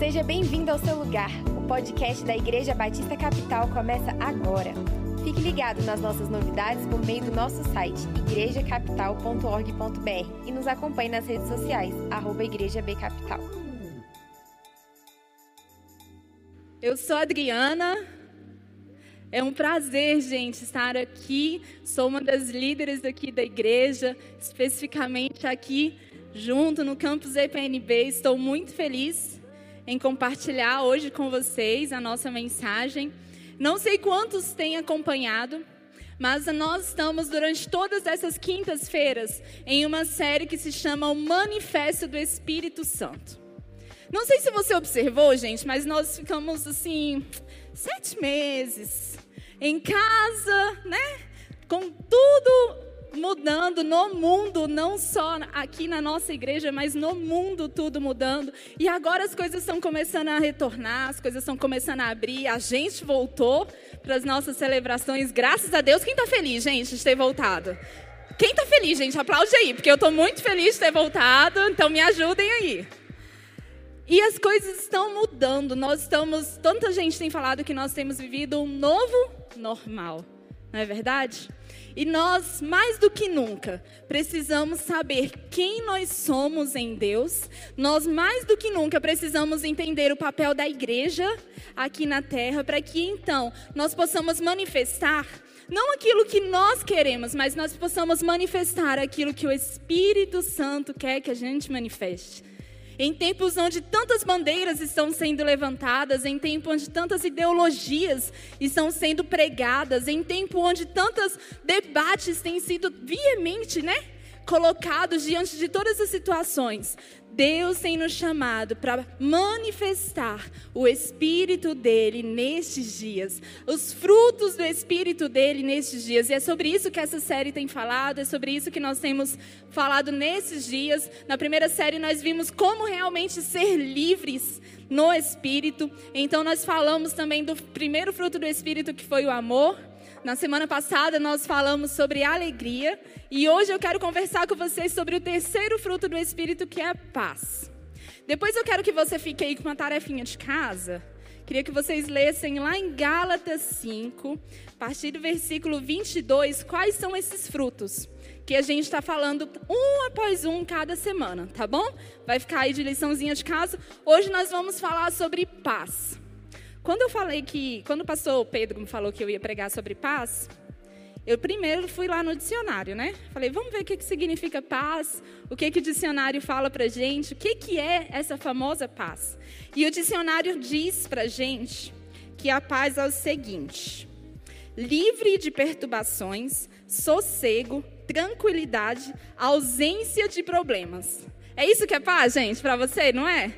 Seja bem-vindo ao seu lugar. O podcast da Igreja Batista Capital começa agora. Fique ligado nas nossas novidades por meio do nosso site igrejacapital.org.br e nos acompanhe nas redes sociais, arroba Igreja B Capital. Eu sou Adriana. É um prazer, gente, estar aqui. Sou uma das líderes aqui da igreja, especificamente aqui junto no campus EPNB. Estou muito feliz em compartilhar hoje com vocês a nossa mensagem. Não sei quantos têm acompanhado, mas nós estamos durante todas essas quintas-feiras em uma série que se chama O Manifesto do Espírito Santo. Não sei se você observou, gente, mas nós ficamos assim, sete meses em casa, né? Com tudo mudando no mundo, não só aqui na nossa igreja, mas no mundo tudo mudando. E agora as coisas estão começando a retornar, as coisas estão começando a abrir. A gente voltou para as nossas celebrações, graças a Deus. Quem está feliz, gente, de ter voltado? Quem está feliz, gente? Aplaude aí, porque eu estou muito feliz de ter voltado, então me ajudem aí. E as coisas estão mudando. Nós estamos, tanta gente tem falado que nós temos vivido um novo normal. Não é verdade? E nós, mais do que nunca, precisamos saber quem nós somos em Deus. Nós, mais do que nunca, precisamos entender o papel da igreja aqui na terra, para que então nós possamos manifestar não aquilo que nós queremos, mas nós possamos manifestar aquilo que o Espírito Santo quer que a gente manifeste. Em tempos onde tantas bandeiras estão sendo levantadas, em tempo onde tantas ideologias estão sendo pregadas, em tempo onde tantos debates têm sido veemente, né? colocados diante de todas as situações, Deus tem nos chamado para manifestar o Espírito dele nestes dias, os frutos do Espírito dele nestes dias. E é sobre isso que essa série tem falado, é sobre isso que nós temos falado nesses dias. Na primeira série, nós vimos como realmente ser livres no Espírito. Então, nós falamos também do primeiro fruto do Espírito, que foi o amor. Na semana passada nós falamos sobre alegria e hoje eu quero conversar com vocês sobre o terceiro fruto do Espírito, que é paz. Depois eu quero que você fique aí com uma tarefinha de casa. Queria que vocês lessem lá em Gálatas 5, a partir do versículo 22, quais são esses frutos que a gente está falando um após um cada semana, tá bom? Vai ficar aí de liçãozinha de casa. Hoje nós vamos falar sobre paz. Quando eu falei que, quando o pastor Pedro me falou que eu ia pregar sobre paz, eu primeiro fui lá no dicionário, né? Falei, vamos ver o que, que significa paz, o que, que o dicionário fala pra gente, o que, que é essa famosa paz. E o dicionário diz pra gente que a paz é o seguinte: livre de perturbações, sossego, tranquilidade, ausência de problemas. É isso que é paz, gente, para você, não é?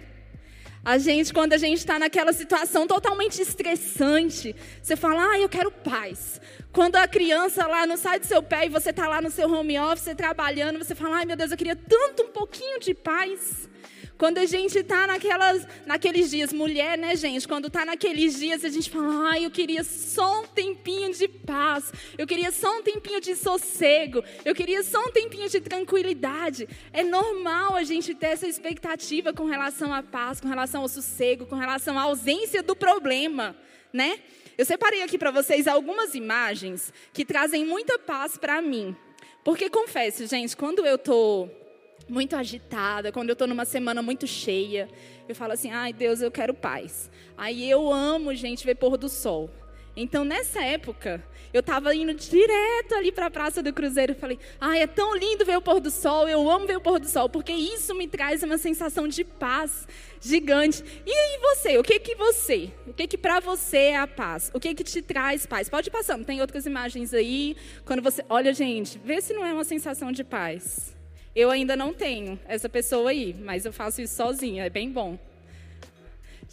A gente, quando a gente está naquela situação totalmente estressante, você fala, ah, eu quero paz. Quando a criança lá não sai do seu pé e você está lá no seu home office trabalhando, você fala, ai meu Deus, eu queria tanto um pouquinho de paz. Quando a gente está naquelas, naqueles dias, mulher, né, gente? Quando está naqueles dias, a gente fala, ai, eu queria só um tempinho de paz, eu queria só um tempinho de sossego, eu queria só um tempinho de tranquilidade. É normal a gente ter essa expectativa com relação à paz, com relação ao sossego, com relação à ausência do problema, né? Eu separei aqui para vocês algumas imagens que trazem muita paz para mim. Porque confesso, gente, quando eu estou muito agitada, quando eu estou numa semana muito cheia, eu falo assim: ai Deus, eu quero paz. Aí eu amo, gente, ver pôr do sol. Então, nessa época, eu estava indo direto ali para a Praça do Cruzeiro. Falei, ai, é tão lindo ver o pôr do sol, eu amo ver o pôr do sol, porque isso me traz uma sensação de paz gigante. E aí você, o que que você, o que que para você é a paz? O que que te traz paz? Pode ir passando, tem outras imagens aí. Quando você, olha gente, vê se não é uma sensação de paz. Eu ainda não tenho essa pessoa aí, mas eu faço isso sozinha, é bem bom.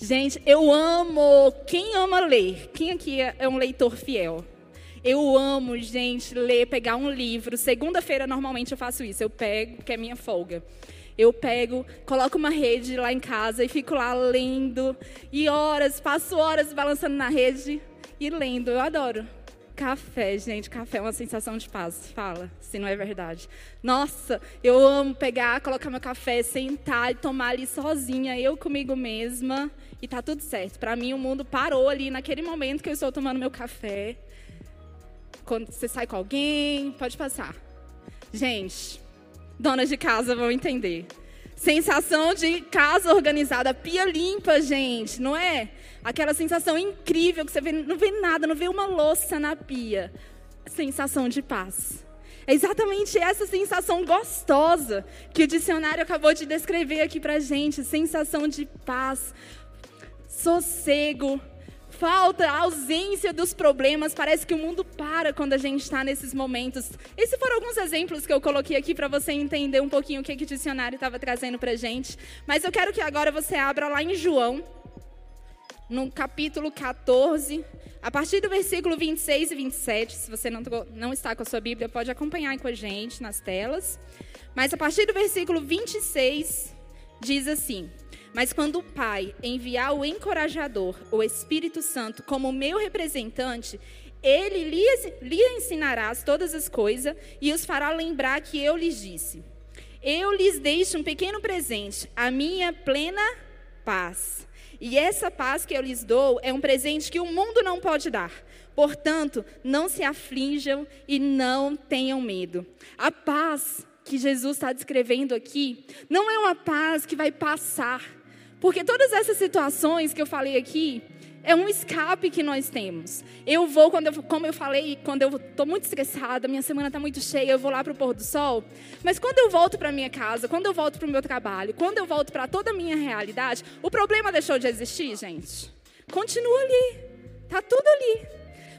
Gente, eu amo. Quem ama ler? Quem aqui é, é um leitor fiel? Eu amo, gente, ler, pegar um livro. Segunda-feira, normalmente, eu faço isso. Eu pego, que é minha folga. Eu pego, coloco uma rede lá em casa e fico lá lendo. E horas, passo horas balançando na rede e lendo. Eu adoro. Café, gente, café é uma sensação de paz. Fala, se não é verdade. Nossa, eu amo pegar, colocar meu café, sentar e tomar ali sozinha, eu comigo mesma, e tá tudo certo. Para mim, o mundo parou ali naquele momento que eu estou tomando meu café. Quando você sai com alguém, pode passar. Gente, donas de casa vão entender. Sensação de casa organizada, pia limpa, gente, não é? Aquela sensação incrível que você vê, não vê nada, não vê uma louça na pia. Sensação de paz. É exatamente essa sensação gostosa que o dicionário acabou de descrever aqui pra gente. Sensação de paz, sossego, falta, ausência dos problemas. Parece que o mundo para quando a gente está nesses momentos. Esses foram alguns exemplos que eu coloquei aqui para você entender um pouquinho o que, que o dicionário estava trazendo para gente. Mas eu quero que agora você abra lá em João no capítulo 14, a partir do versículo 26 e 27. Se você não, não está com a sua Bíblia, pode acompanhar com a gente nas telas. Mas a partir do versículo 26, diz assim: Mas quando o Pai enviar o encorajador, o Espírito Santo, como meu representante, ele lhes, lhe ensinará todas as coisas e os fará lembrar que eu lhes disse. Eu lhes deixo um pequeno presente, a minha plena paz. E essa paz que eu lhes dou é um presente que o mundo não pode dar. Portanto, não se aflijam e não tenham medo. A paz que Jesus está descrevendo aqui não é uma paz que vai passar. Porque todas essas situações que eu falei aqui, é um escape que nós temos. Eu vou, quando eu, como eu falei, quando eu estou muito estressada, minha semana está muito cheia, eu vou lá para o pôr do sol. Mas quando eu volto para minha casa, quando eu volto para o meu trabalho, quando eu volto para toda a minha realidade, o problema deixou de existir, gente? Continua ali. Está tudo ali.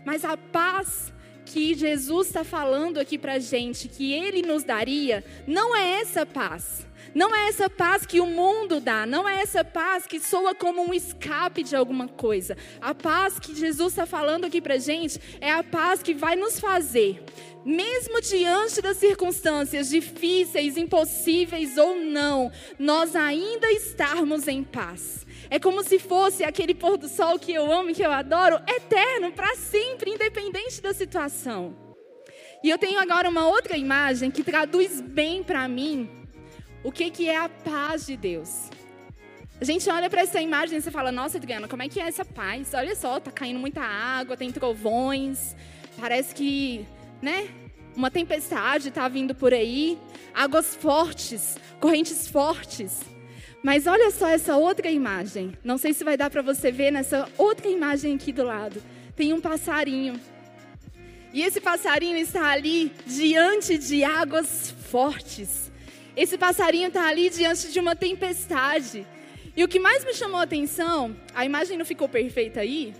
Mas a paz que Jesus está falando aqui para a gente, que Ele nos daria, não é essa paz. Não é essa paz que o mundo dá, não é essa paz que soa como um escape de alguma coisa. A paz que Jesus está falando aqui para gente é a paz que vai nos fazer, mesmo diante das circunstâncias difíceis, impossíveis ou não, nós ainda estarmos em paz. É como se fosse aquele pôr do sol que eu amo e que eu adoro, eterno, para sempre, independente da situação. E eu tenho agora uma outra imagem que traduz bem para mim o que, que é a paz de Deus. A gente olha para essa imagem e você fala: Nossa, Adriana, como é que é essa paz? Olha só, tá caindo muita água, tem trovões, parece que, né? Uma tempestade está vindo por aí, águas fortes, correntes fortes. Mas olha só essa outra imagem. Não sei se vai dar para você ver nessa outra imagem aqui do lado. Tem um passarinho. E esse passarinho está ali diante de águas fortes. Esse passarinho está ali diante de uma tempestade. E o que mais me chamou a atenção, a imagem não ficou perfeita aí,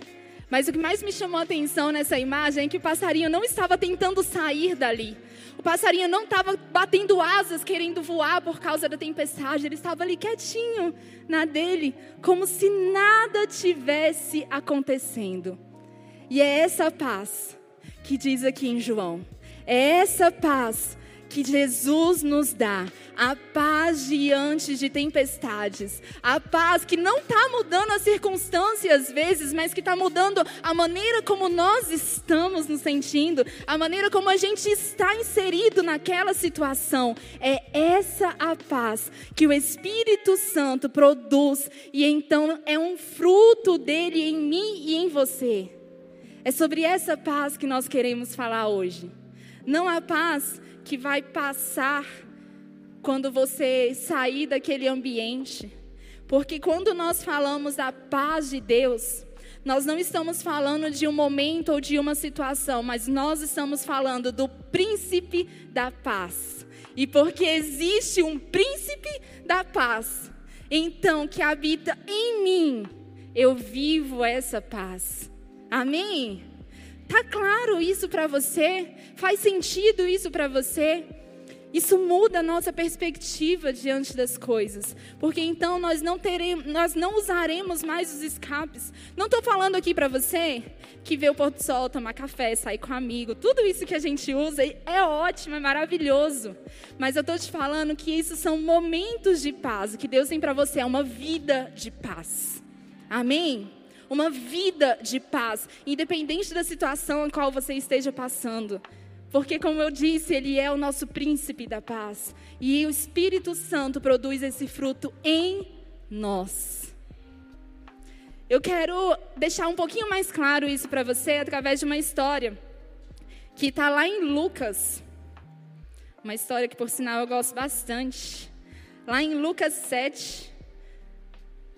mas o que mais me chamou a atenção nessa imagem é que o passarinho não estava tentando sair dali. O passarinho não estava batendo asas, querendo voar por causa da tempestade. Ele estava ali quietinho na dele, como se nada tivesse acontecendo. E é essa paz que diz aqui em João. É essa paz que Jesus nos dá, a paz diante de tempestades, a paz que não está mudando as circunstâncias às vezes, mas que está mudando a maneira como nós estamos nos sentindo, a maneira como a gente está inserido naquela situação. É essa a paz que o Espírito Santo produz e então é um fruto dele em mim e em você. É sobre essa paz que nós queremos falar hoje. Não a paz que vai passar quando você sair daquele ambiente. Porque quando nós falamos da paz de Deus, nós não estamos falando de um momento ou de uma situação, mas nós estamos falando do príncipe da paz. E porque existe um príncipe da paz, então que habita em mim, eu vivo essa paz. Amém? Tá claro isso para você? Faz sentido isso para você? Isso muda a nossa perspectiva diante das coisas, porque então nós não teremos, nós não usaremos mais os escapes. Não estou falando aqui para você que vê o pôr do sol, tomar café, sair com um amigo, tudo isso que a gente usa é ótimo, é maravilhoso. Mas eu estou te falando que isso são momentos de paz. O que Deus tem para você é uma vida de paz. Amém? Uma vida de paz, independente da situação em qual você esteja passando. Porque, como eu disse, Ele é o nosso príncipe da paz. E o Espírito Santo produz esse fruto em nós. Eu quero deixar um pouquinho mais claro isso para você através de uma história que está lá em Lucas. Uma história que, por sinal, eu gosto bastante. Lá em Lucas 7,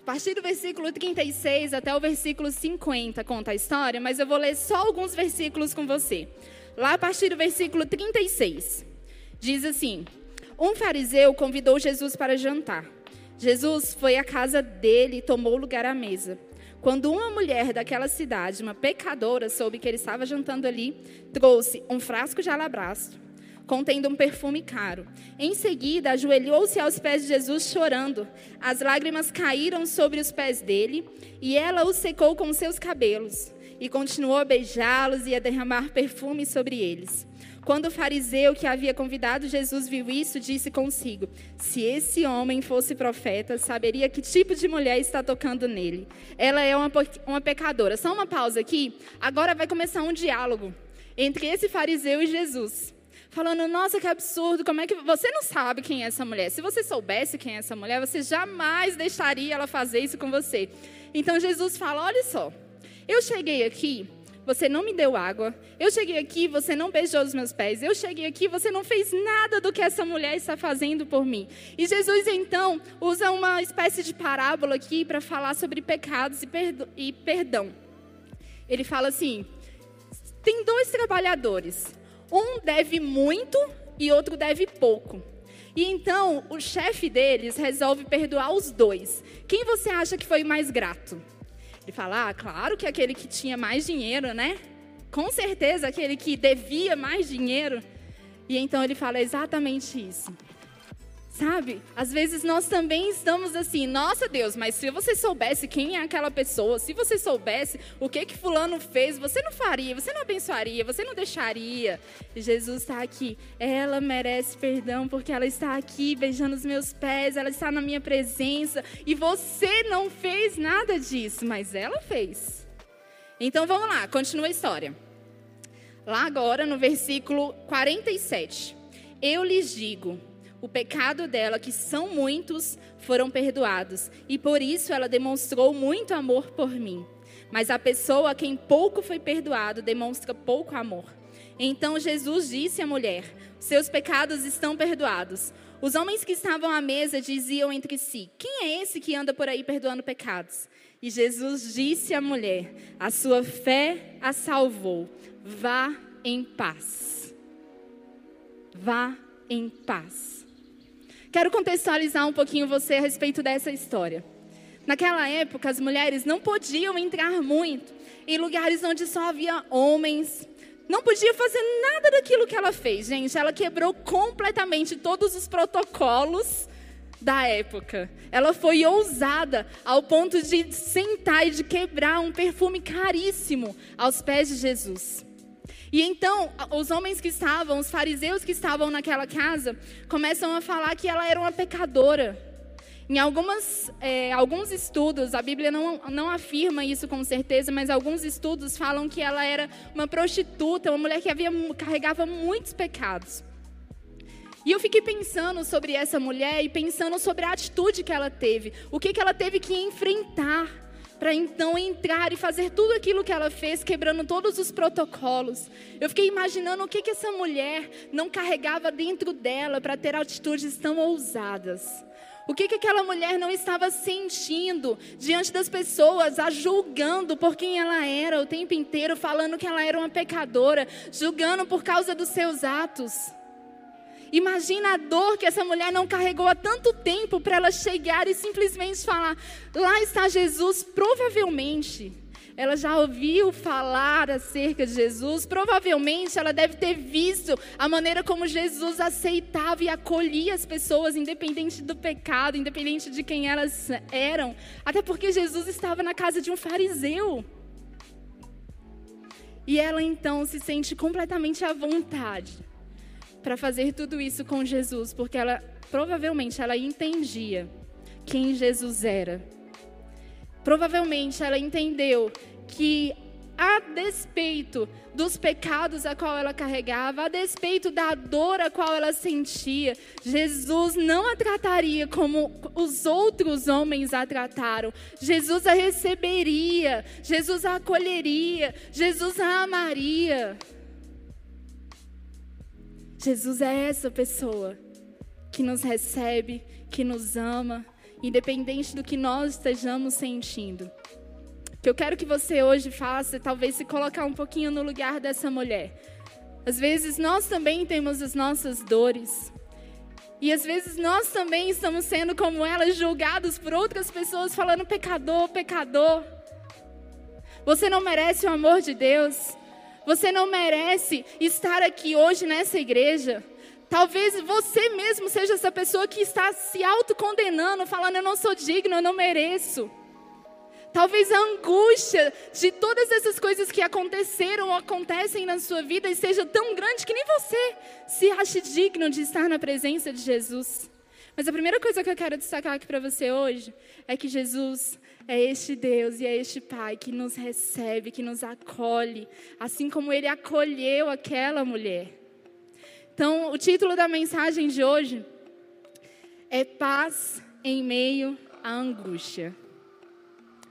a partir do versículo 36 até o versículo 50 conta a história, mas eu vou ler só alguns versículos com você. Lá a partir do versículo 36, diz assim: Um fariseu convidou Jesus para jantar. Jesus foi à casa dele e tomou lugar à mesa. Quando uma mulher daquela cidade, uma pecadora, soube que ele estava jantando ali, trouxe um frasco de alabastro contendo um perfume caro. Em seguida, ajoelhou-se aos pés de Jesus chorando. As lágrimas caíram sobre os pés dele e ela o secou com seus cabelos e continuou a beijá-los e a derramar perfume sobre eles. Quando o fariseu que havia convidado Jesus viu isso, disse consigo: Se esse homem fosse profeta, saberia que tipo de mulher está tocando nele. Ela é uma, uma pecadora. Só uma pausa aqui. Agora vai começar um diálogo entre esse fariseu e Jesus. Falando, nossa, que absurdo, como é que. Você não sabe quem é essa mulher. Se você soubesse quem é essa mulher, você jamais deixaria ela fazer isso com você. Então Jesus fala: olha só, eu cheguei aqui você não me deu água. Eu cheguei aqui, você não beijou os meus pés. Eu cheguei aqui, você não fez nada do que essa mulher está fazendo por mim. E Jesus então usa uma espécie de parábola aqui para falar sobre pecados e perdão. Ele fala assim: tem dois trabalhadores. Um deve muito e outro deve pouco. E então o chefe deles resolve perdoar os dois. Quem você acha que foi mais grato? Ele fala: ah, claro que aquele que tinha mais dinheiro, né? Com certeza aquele que devia mais dinheiro. E então ele fala exatamente isso. Sabe? Às vezes nós também estamos assim, nossa Deus, mas se você soubesse quem é aquela pessoa, se você soubesse o que que fulano fez, você não faria, você não abençoaria, você não deixaria. Jesus está aqui. Ela merece perdão porque ela está aqui beijando os meus pés, ela está na minha presença e você não fez nada disso, mas ela fez. Então vamos lá, continua a história. Lá agora no versículo 47. Eu lhes digo, o pecado dela, que são muitos, foram perdoados, e por isso ela demonstrou muito amor por mim. Mas a pessoa a quem pouco foi perdoado demonstra pouco amor. Então Jesus disse à mulher: Seus pecados estão perdoados. Os homens que estavam à mesa diziam entre si: Quem é esse que anda por aí perdoando pecados? E Jesus disse à mulher: A sua fé a salvou. Vá em paz. Vá em paz. Quero contextualizar um pouquinho você a respeito dessa história. Naquela época, as mulheres não podiam entrar muito em lugares onde só havia homens. Não podia fazer nada daquilo que ela fez, gente. Ela quebrou completamente todos os protocolos da época. Ela foi ousada ao ponto de sentar e de quebrar um perfume caríssimo aos pés de Jesus. E então, os homens que estavam, os fariseus que estavam naquela casa, começam a falar que ela era uma pecadora. Em algumas, é, alguns estudos, a Bíblia não, não afirma isso com certeza, mas alguns estudos falam que ela era uma prostituta, uma mulher que havia, carregava muitos pecados. E eu fiquei pensando sobre essa mulher e pensando sobre a atitude que ela teve, o que, que ela teve que enfrentar para então entrar e fazer tudo aquilo que ela fez, quebrando todos os protocolos. Eu fiquei imaginando o que, que essa mulher não carregava dentro dela para ter atitudes tão ousadas. O que, que aquela mulher não estava sentindo diante das pessoas, a julgando por quem ela era o tempo inteiro, falando que ela era uma pecadora, julgando por causa dos seus atos. Imagina a dor que essa mulher não carregou há tanto tempo para ela chegar e simplesmente falar: lá está Jesus. Provavelmente ela já ouviu falar acerca de Jesus, provavelmente ela deve ter visto a maneira como Jesus aceitava e acolhia as pessoas, independente do pecado, independente de quem elas eram, até porque Jesus estava na casa de um fariseu. E ela então se sente completamente à vontade para fazer tudo isso com Jesus, porque ela provavelmente ela entendia quem Jesus era. Provavelmente ela entendeu que a despeito dos pecados a qual ela carregava, a despeito da dor a qual ela sentia, Jesus não a trataria como os outros homens a trataram. Jesus a receberia, Jesus a acolheria, Jesus a amaria. Jesus é essa pessoa que nos recebe, que nos ama, independente do que nós estejamos sentindo que eu quero que você hoje faça, talvez se colocar um pouquinho no lugar dessa mulher. Às vezes nós também temos as nossas dores. E às vezes nós também estamos sendo como elas, julgados por outras pessoas, falando pecador, pecador. Você não merece o amor de Deus. Você não merece estar aqui hoje nessa igreja. Talvez você mesmo seja essa pessoa que está se autocondenando, falando: Eu não sou digno, eu não mereço. Talvez a angústia de todas essas coisas que aconteceram ou acontecem na sua vida seja tão grande que nem você se ache digno de estar na presença de Jesus. Mas a primeira coisa que eu quero destacar aqui para você hoje é que Jesus é este Deus e é este Pai que nos recebe, que nos acolhe, assim como ele acolheu aquela mulher. Então, o título da mensagem de hoje é Paz em meio à angústia.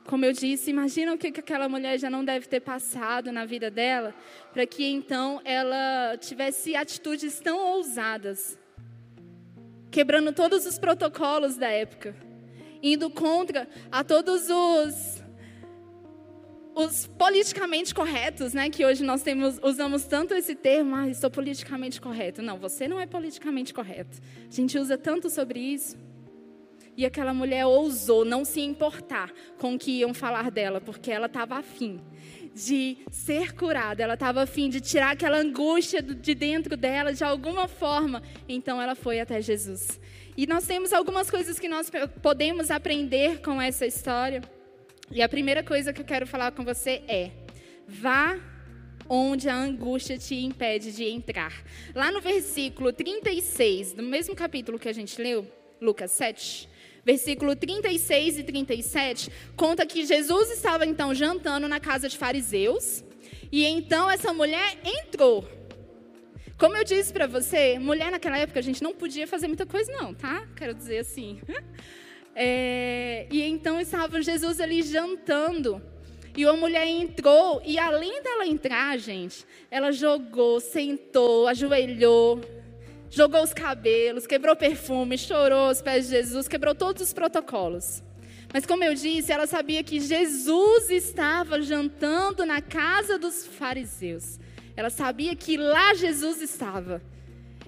Como eu disse, imagina o que aquela mulher já não deve ter passado na vida dela, para que então ela tivesse atitudes tão ousadas, quebrando todos os protocolos da época, indo contra a todos os os politicamente corretos, né? Que hoje nós temos, usamos tanto esse termo, ah, estou politicamente correto. Não, você não é politicamente correto. A gente usa tanto sobre isso. E aquela mulher ousou não se importar com o que iam falar dela, porque ela estava afim de ser curada, ela estava afim de tirar aquela angústia de dentro dela de alguma forma. Então ela foi até Jesus. E nós temos algumas coisas que nós podemos aprender com essa história. E a primeira coisa que eu quero falar com você é: vá onde a angústia te impede de entrar. Lá no versículo 36, do mesmo capítulo que a gente leu, Lucas 7, versículo 36 e 37, conta que Jesus estava então jantando na casa de fariseus, e então essa mulher entrou. Como eu disse para você, mulher naquela época a gente não podia fazer muita coisa não, tá? Quero dizer assim. É, e então estava Jesus ali jantando. E uma mulher entrou, e além dela entrar, gente, ela jogou, sentou, ajoelhou, jogou os cabelos, quebrou perfume, chorou aos pés de Jesus, quebrou todos os protocolos. Mas como eu disse, ela sabia que Jesus estava jantando na casa dos fariseus. Ela sabia que lá Jesus estava.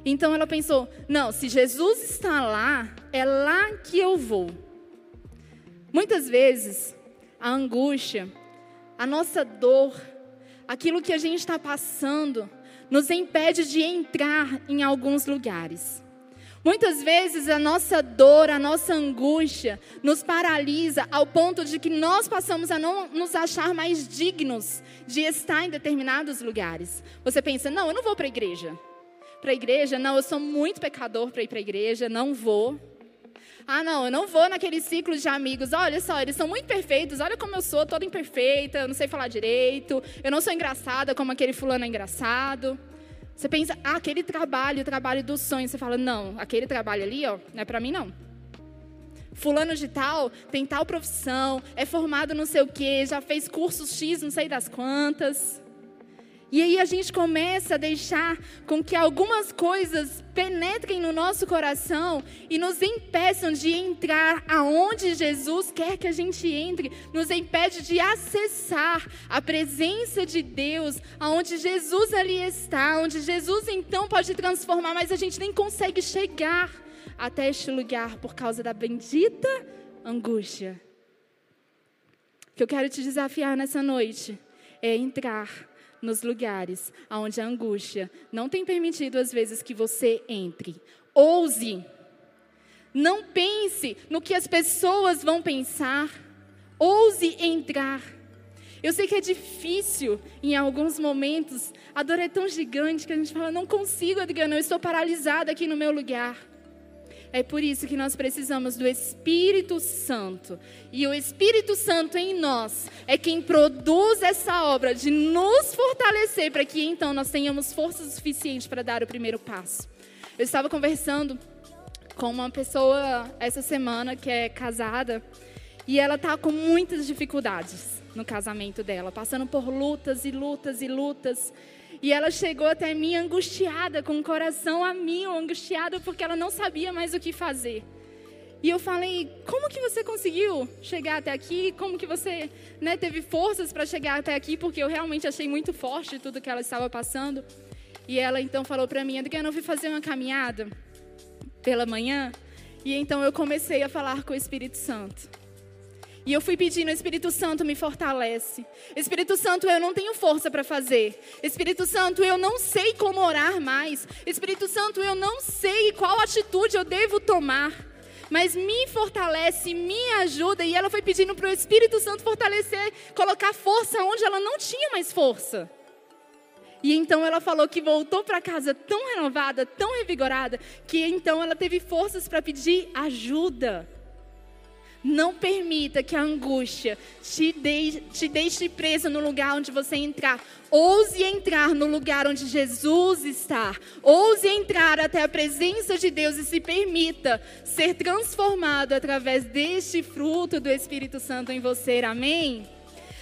Então ela pensou: não, se Jesus está lá, é lá que eu vou. Muitas vezes, a angústia, a nossa dor, aquilo que a gente está passando, nos impede de entrar em alguns lugares. Muitas vezes a nossa dor, a nossa angústia nos paralisa ao ponto de que nós passamos a não nos achar mais dignos de estar em determinados lugares. Você pensa, não, eu não vou para a igreja. Para a igreja, não, eu sou muito pecador para ir para a igreja, não vou. Ah, não, eu não vou naquele ciclo de amigos. Olha só, eles são muito perfeitos. Olha como eu sou, toda imperfeita. Eu não sei falar direito. Eu não sou engraçada como aquele fulano é engraçado. Você pensa, ah, aquele trabalho, o trabalho dos sonhos. Você fala, não, aquele trabalho ali, ó, não é para mim não. Fulano de tal tem tal profissão, é formado não sei o quê, já fez cursos X, não sei das quantas. E aí a gente começa a deixar com que algumas coisas penetrem no nosso coração e nos impeçam de entrar aonde Jesus quer que a gente entre, nos impede de acessar a presença de Deus, aonde Jesus ali está, onde Jesus então pode transformar, mas a gente nem consegue chegar até este lugar por causa da bendita angústia. O que eu quero te desafiar nessa noite é entrar nos lugares onde a angústia não tem permitido às vezes que você entre. Ouse. Não pense no que as pessoas vão pensar. Ouse entrar. Eu sei que é difícil em alguns momentos. A dor é tão gigante que a gente fala: não consigo, Adriana, eu estou paralisada aqui no meu lugar. É por isso que nós precisamos do Espírito Santo. E o Espírito Santo em nós é quem produz essa obra de nos fortalecer para que então nós tenhamos força suficiente para dar o primeiro passo. Eu estava conversando com uma pessoa essa semana que é casada e ela está com muitas dificuldades no casamento dela, passando por lutas e lutas e lutas. E ela chegou até mim angustiada, com o coração a mil, angustiada porque ela não sabia mais o que fazer. E eu falei: "Como que você conseguiu chegar até aqui? Como que você, né, teve forças para chegar até aqui? Porque eu realmente achei muito forte tudo que ela estava passando." E ela então falou para mim: "Adriana, eu fui fazer uma caminhada pela manhã, e então eu comecei a falar com o Espírito Santo. E eu fui pedindo, Espírito Santo me fortalece. Espírito Santo, eu não tenho força para fazer. Espírito Santo, eu não sei como orar mais. Espírito Santo, eu não sei qual atitude eu devo tomar. Mas me fortalece, me ajuda. E ela foi pedindo para o Espírito Santo fortalecer, colocar força onde ela não tinha mais força. E então ela falou que voltou para casa tão renovada, tão revigorada, que então ela teve forças para pedir ajuda. Não permita que a angústia te, de, te deixe presa no lugar onde você entrar. Ouse entrar no lugar onde Jesus está. Ouse entrar até a presença de Deus e se permita ser transformado através deste fruto do Espírito Santo em você. Amém?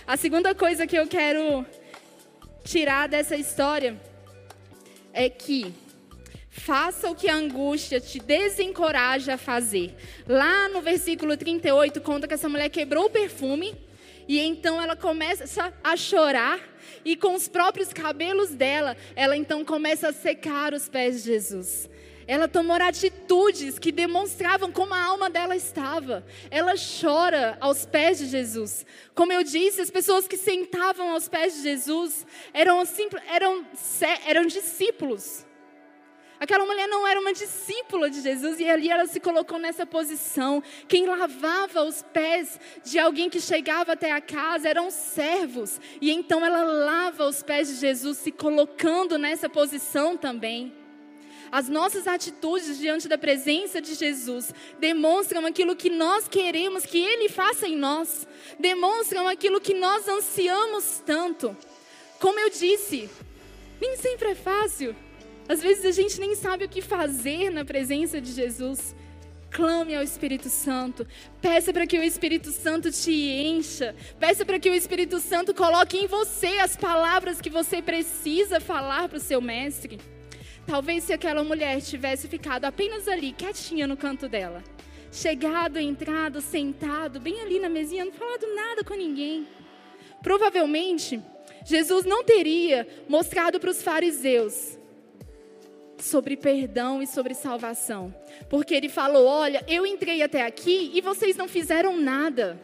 A segunda coisa que eu quero tirar dessa história é que Faça o que a angústia te desencoraja a fazer. Lá no versículo 38 conta que essa mulher quebrou o perfume e então ela começa a chorar e com os próprios cabelos dela, ela então começa a secar os pés de Jesus. Ela tomou atitudes que demonstravam como a alma dela estava. Ela chora aos pés de Jesus. Como eu disse, as pessoas que sentavam aos pés de Jesus eram, eram, eram discípulos. Aquela mulher não era uma discípula de Jesus e ali ela se colocou nessa posição. Quem lavava os pés de alguém que chegava até a casa eram servos. E então ela lava os pés de Jesus, se colocando nessa posição também. As nossas atitudes diante da presença de Jesus demonstram aquilo que nós queremos que Ele faça em nós, demonstram aquilo que nós ansiamos tanto. Como eu disse, nem sempre é fácil. Às vezes a gente nem sabe o que fazer na presença de Jesus. Clame ao Espírito Santo. Peça para que o Espírito Santo te encha. Peça para que o Espírito Santo coloque em você as palavras que você precisa falar para o seu mestre. Talvez se aquela mulher tivesse ficado apenas ali, quietinha no canto dela, chegado, entrado, sentado, bem ali na mesinha, não falado nada com ninguém. Provavelmente, Jesus não teria mostrado para os fariseus sobre perdão e sobre salvação. Porque ele falou: Olha, eu entrei até aqui e vocês não fizeram nada.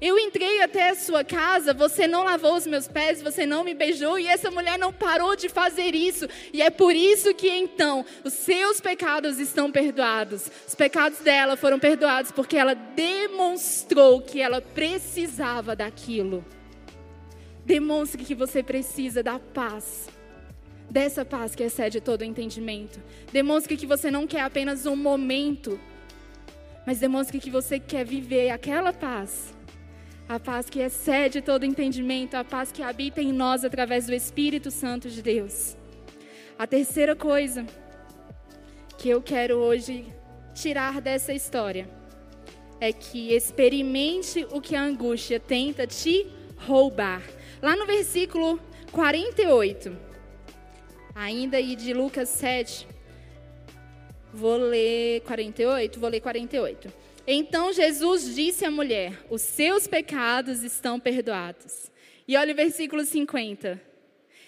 Eu entrei até a sua casa, você não lavou os meus pés, você não me beijou e essa mulher não parou de fazer isso. E é por isso que então os seus pecados estão perdoados. Os pecados dela foram perdoados porque ela demonstrou que ela precisava daquilo. Demonstre que você precisa da paz dessa paz que excede todo entendimento. Demonstre que você não quer apenas um momento, mas demonstre que você quer viver aquela paz. A paz que excede todo entendimento, a paz que habita em nós através do Espírito Santo de Deus. A terceira coisa que eu quero hoje tirar dessa história é que experimente o que a angústia tenta te roubar. Lá no versículo 48, Ainda aí de Lucas 7, vou ler 48, vou ler 48. Então Jesus disse à mulher: Os seus pecados estão perdoados. E olha o versículo 50.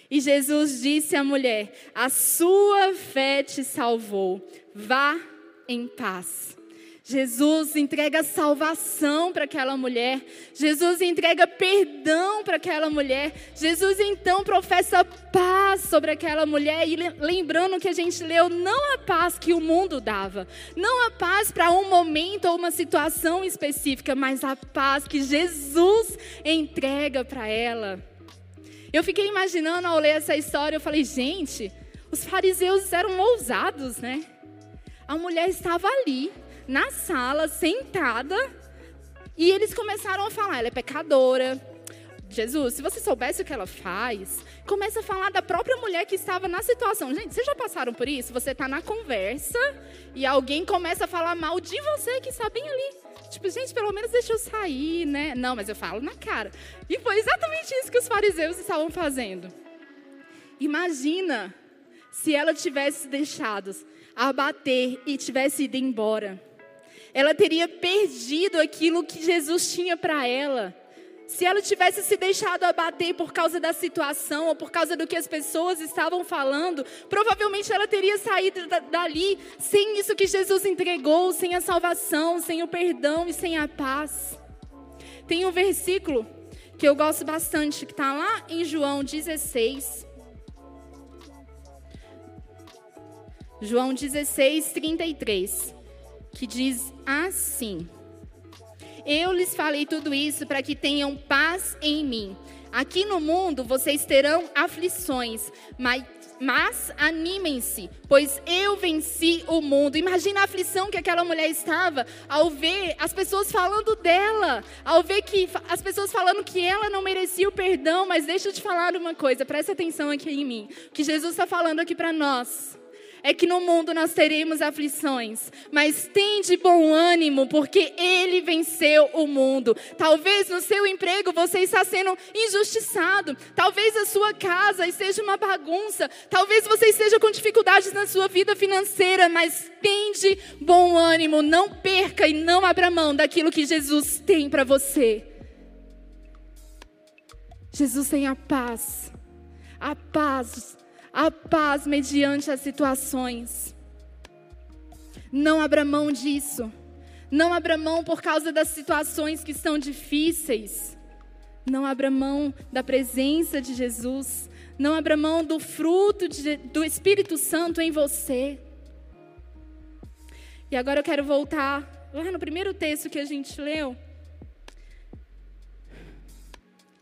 E Jesus disse à mulher: A sua fé te salvou. Vá em paz. Jesus entrega salvação para aquela mulher. Jesus entrega perdão para aquela mulher. Jesus então professa paz sobre aquela mulher. E lembrando que a gente leu, não a paz que o mundo dava, não a paz para um momento ou uma situação específica, mas a paz que Jesus entrega para ela. Eu fiquei imaginando ao ler essa história, eu falei, gente, os fariseus eram ousados, né? A mulher estava ali na sala, sentada, e eles começaram a falar: ela é pecadora. Jesus, se você soubesse o que ela faz, começa a falar da própria mulher que estava na situação. Gente, vocês já passaram por isso? Você está na conversa e alguém começa a falar mal de você que está bem ali. Tipo, gente, pelo menos deixa eu sair, né? Não, mas eu falo na cara. E foi exatamente isso que os fariseus estavam fazendo. Imagina se ela tivesse deixado abater e tivesse ido embora. Ela teria perdido aquilo que Jesus tinha para ela. Se ela tivesse se deixado abater por causa da situação ou por causa do que as pessoas estavam falando, provavelmente ela teria saído dali sem isso que Jesus entregou, sem a salvação, sem o perdão e sem a paz. Tem um versículo que eu gosto bastante, que está lá em João 16. João 16, 33, que diz assim. Eu lhes falei tudo isso para que tenham paz em mim. Aqui no mundo vocês terão aflições, mas, mas animem-se, pois eu venci o mundo. Imagina a aflição que aquela mulher estava ao ver as pessoas falando dela, ao ver que as pessoas falando que ela não merecia o perdão. Mas deixa eu te falar uma coisa, presta atenção aqui em mim. O que Jesus está falando aqui para nós é que no mundo nós teremos aflições, mas tem de bom ânimo, porque Ele venceu o mundo. Talvez no seu emprego você está sendo injustiçado, talvez a sua casa esteja uma bagunça, talvez você esteja com dificuldades na sua vida financeira, mas tem de bom ânimo, não perca e não abra mão daquilo que Jesus tem para você. Jesus tem a paz, a paz a paz mediante as situações. Não abra mão disso. Não abra mão por causa das situações que estão difíceis. Não abra mão da presença de Jesus. Não abra mão do fruto de, do Espírito Santo em você. E agora eu quero voltar lá no primeiro texto que a gente leu.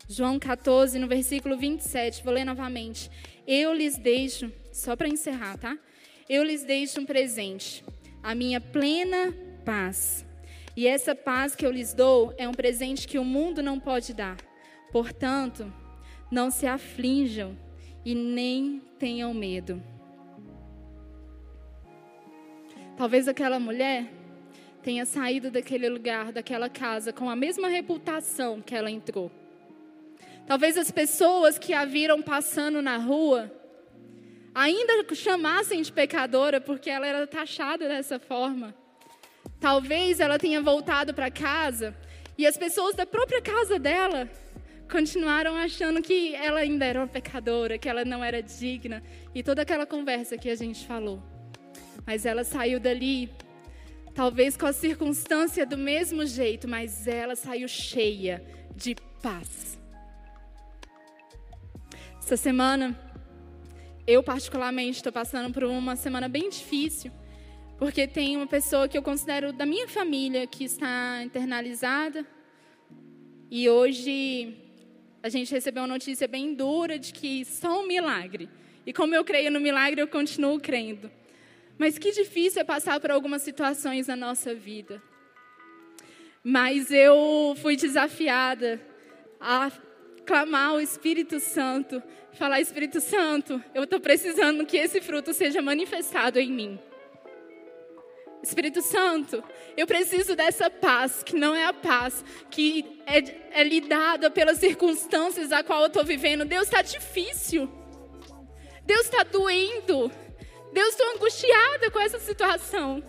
João 14, no versículo 27. Vou ler novamente. Eu lhes deixo, só para encerrar, tá? Eu lhes deixo um presente, a minha plena paz. E essa paz que eu lhes dou é um presente que o mundo não pode dar. Portanto, não se aflinjam e nem tenham medo. Talvez aquela mulher tenha saído daquele lugar, daquela casa, com a mesma reputação que ela entrou. Talvez as pessoas que a viram passando na rua ainda chamassem de pecadora porque ela era taxada dessa forma. Talvez ela tenha voltado para casa e as pessoas da própria casa dela continuaram achando que ela ainda era uma pecadora, que ela não era digna e toda aquela conversa que a gente falou. Mas ela saiu dali, talvez com a circunstância do mesmo jeito, mas ela saiu cheia de paz. Essa semana, eu particularmente estou passando por uma semana bem difícil, porque tem uma pessoa que eu considero da minha família que está internalizada. E hoje a gente recebeu uma notícia bem dura de que só um milagre. E como eu creio no milagre, eu continuo crendo. Mas que difícil é passar por algumas situações na nossa vida. Mas eu fui desafiada a clamar ao Espírito Santo, falar: Espírito Santo, eu estou precisando que esse fruto seja manifestado em mim. Espírito Santo, eu preciso dessa paz, que não é a paz que é, é lhe dada pelas circunstâncias a qual eu estou vivendo. Deus está difícil. Deus está doendo. Deus estou angustiada com essa situação.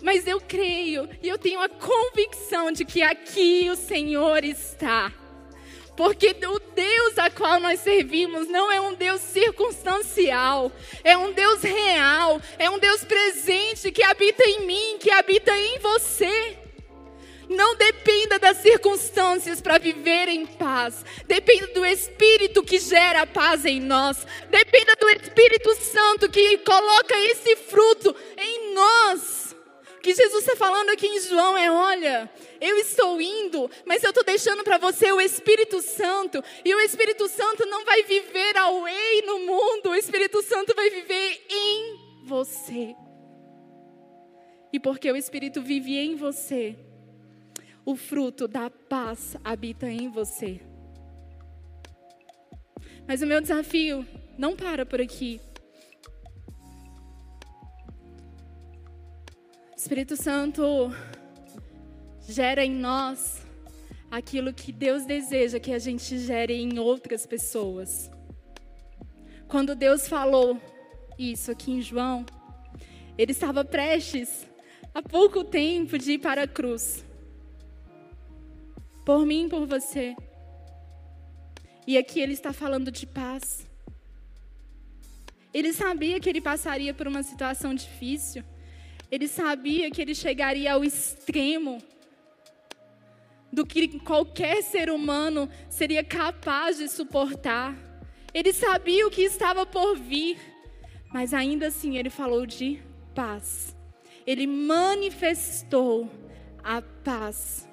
Mas eu creio e eu tenho a convicção de que aqui o Senhor está. Porque o Deus a qual nós servimos não é um Deus circunstancial, é um Deus real, é um Deus presente que habita em mim, que habita em você. Não dependa das circunstâncias para viver em paz. Dependa do Espírito que gera paz em nós. Dependa do Espírito Santo que coloca esse fruto em nós. Que Jesus está falando aqui em João é: olha, eu estou indo, mas eu estou deixando para você o Espírito Santo. E o Espírito Santo não vai viver away no mundo, o Espírito Santo vai viver em você. e porque o Espírito vive em você, o fruto da paz habita em você. Mas o meu desafio não para por aqui. Espírito Santo gera em nós aquilo que Deus deseja que a gente gere em outras pessoas. Quando Deus falou isso aqui em João, ele estava prestes há pouco tempo de ir para a cruz. Por mim, por você. E aqui ele está falando de paz. Ele sabia que ele passaria por uma situação difícil. Ele sabia que ele chegaria ao extremo do que qualquer ser humano seria capaz de suportar. Ele sabia o que estava por vir, mas ainda assim ele falou de paz. Ele manifestou a paz.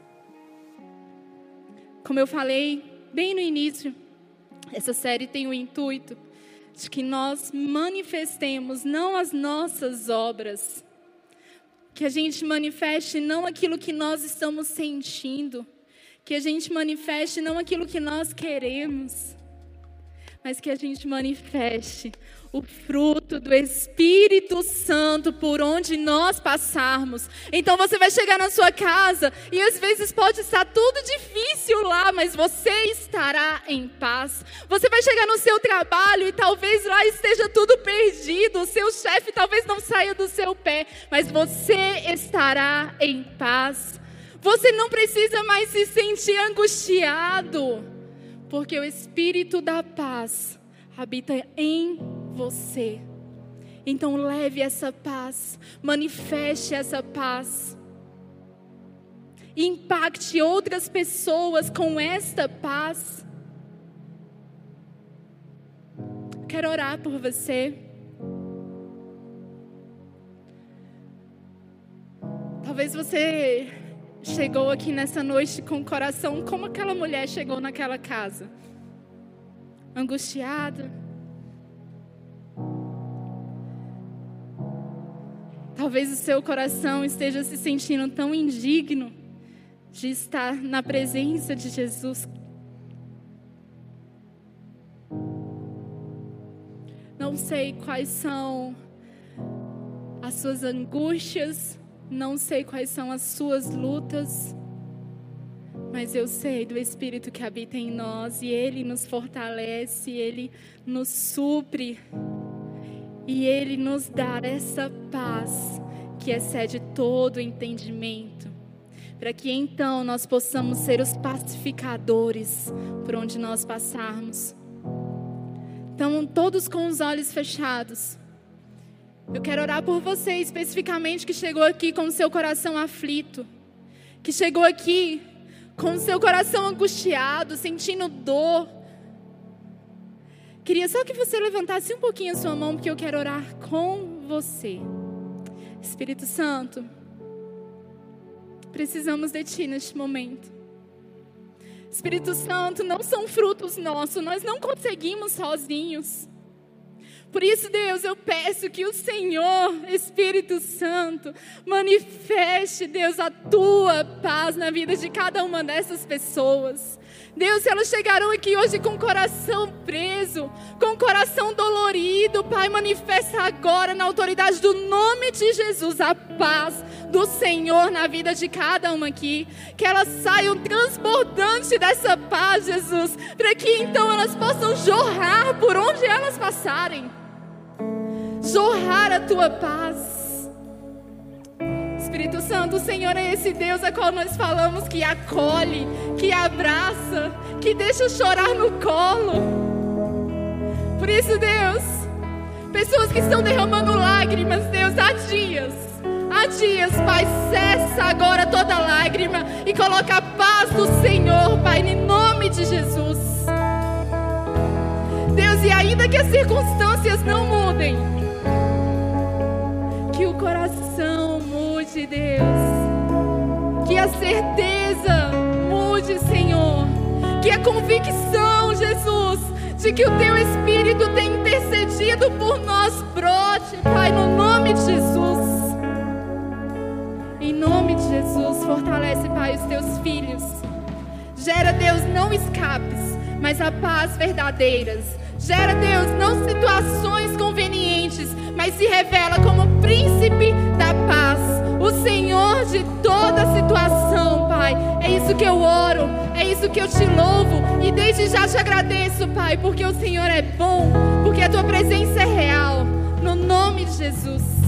Como eu falei bem no início, essa série tem o intuito de que nós manifestemos não as nossas obras, que a gente manifeste não aquilo que nós estamos sentindo, que a gente manifeste não aquilo que nós queremos, mas que a gente manifeste o fruto do Espírito Santo por onde nós passarmos. Então você vai chegar na sua casa e às vezes pode estar tudo difícil lá, mas você estará em paz. Você vai chegar no seu trabalho e talvez lá esteja tudo perdido, o seu chefe talvez não saia do seu pé, mas você estará em paz. Você não precisa mais se sentir angustiado, porque o Espírito da paz habita em você. Então leve essa paz, manifeste essa paz. Impacte outras pessoas com esta paz. Quero orar por você. Talvez você chegou aqui nessa noite com o coração como aquela mulher chegou naquela casa, angustiada Talvez o seu coração esteja se sentindo tão indigno de estar na presença de Jesus. Não sei quais são as suas angústias, não sei quais são as suas lutas, mas eu sei do Espírito que habita em nós e Ele nos fortalece, Ele nos supre e Ele nos dá essa paz que excede todo entendimento, para que então nós possamos ser os pacificadores por onde nós passarmos. Então, todos com os olhos fechados. Eu quero orar por você especificamente que chegou aqui com o seu coração aflito, que chegou aqui com o seu coração angustiado, sentindo dor, Queria só que você levantasse um pouquinho a sua mão, porque eu quero orar com você. Espírito Santo, precisamos de Ti neste momento. Espírito Santo, não são frutos nossos, nós não conseguimos sozinhos. Por isso, Deus, eu peço que o Senhor, Espírito Santo, manifeste, Deus, a tua paz na vida de cada uma dessas pessoas. Deus, elas chegaram aqui hoje com o coração preso, com o coração dolorido, Pai, manifesta agora na autoridade do nome de Jesus a paz do Senhor na vida de cada uma aqui. Que elas saiam transbordante dessa paz, Jesus, para que então elas possam jorrar por onde elas passarem. Jorrar a tua paz. Espírito Santo, o Senhor é esse Deus a qual nós falamos que acolhe, que abraça, que deixa chorar no colo. Por isso, Deus, pessoas que estão derramando lágrimas, Deus, há dias, há dias, Pai, cessa agora toda lágrima e coloca a paz do Senhor, Pai, em nome de Jesus. Deus, e ainda que as circunstâncias não mudem, coração mude, Deus. Que a certeza mude, Senhor. Que a convicção, Jesus, de que o Teu Espírito tem intercedido por nós brote, Pai, no nome de Jesus. nome de Jesus, fortalece, Pai, os teus filhos. Gera, Deus, não escapes, mas a paz verdadeiras. Gera, Deus, não situações convenientes, mas se revela como príncipe da paz, o Senhor de toda situação, Pai. É isso que eu oro, é isso que eu te louvo e desde já te agradeço, Pai, porque o Senhor é bom, porque a tua presença é real. No nome de Jesus.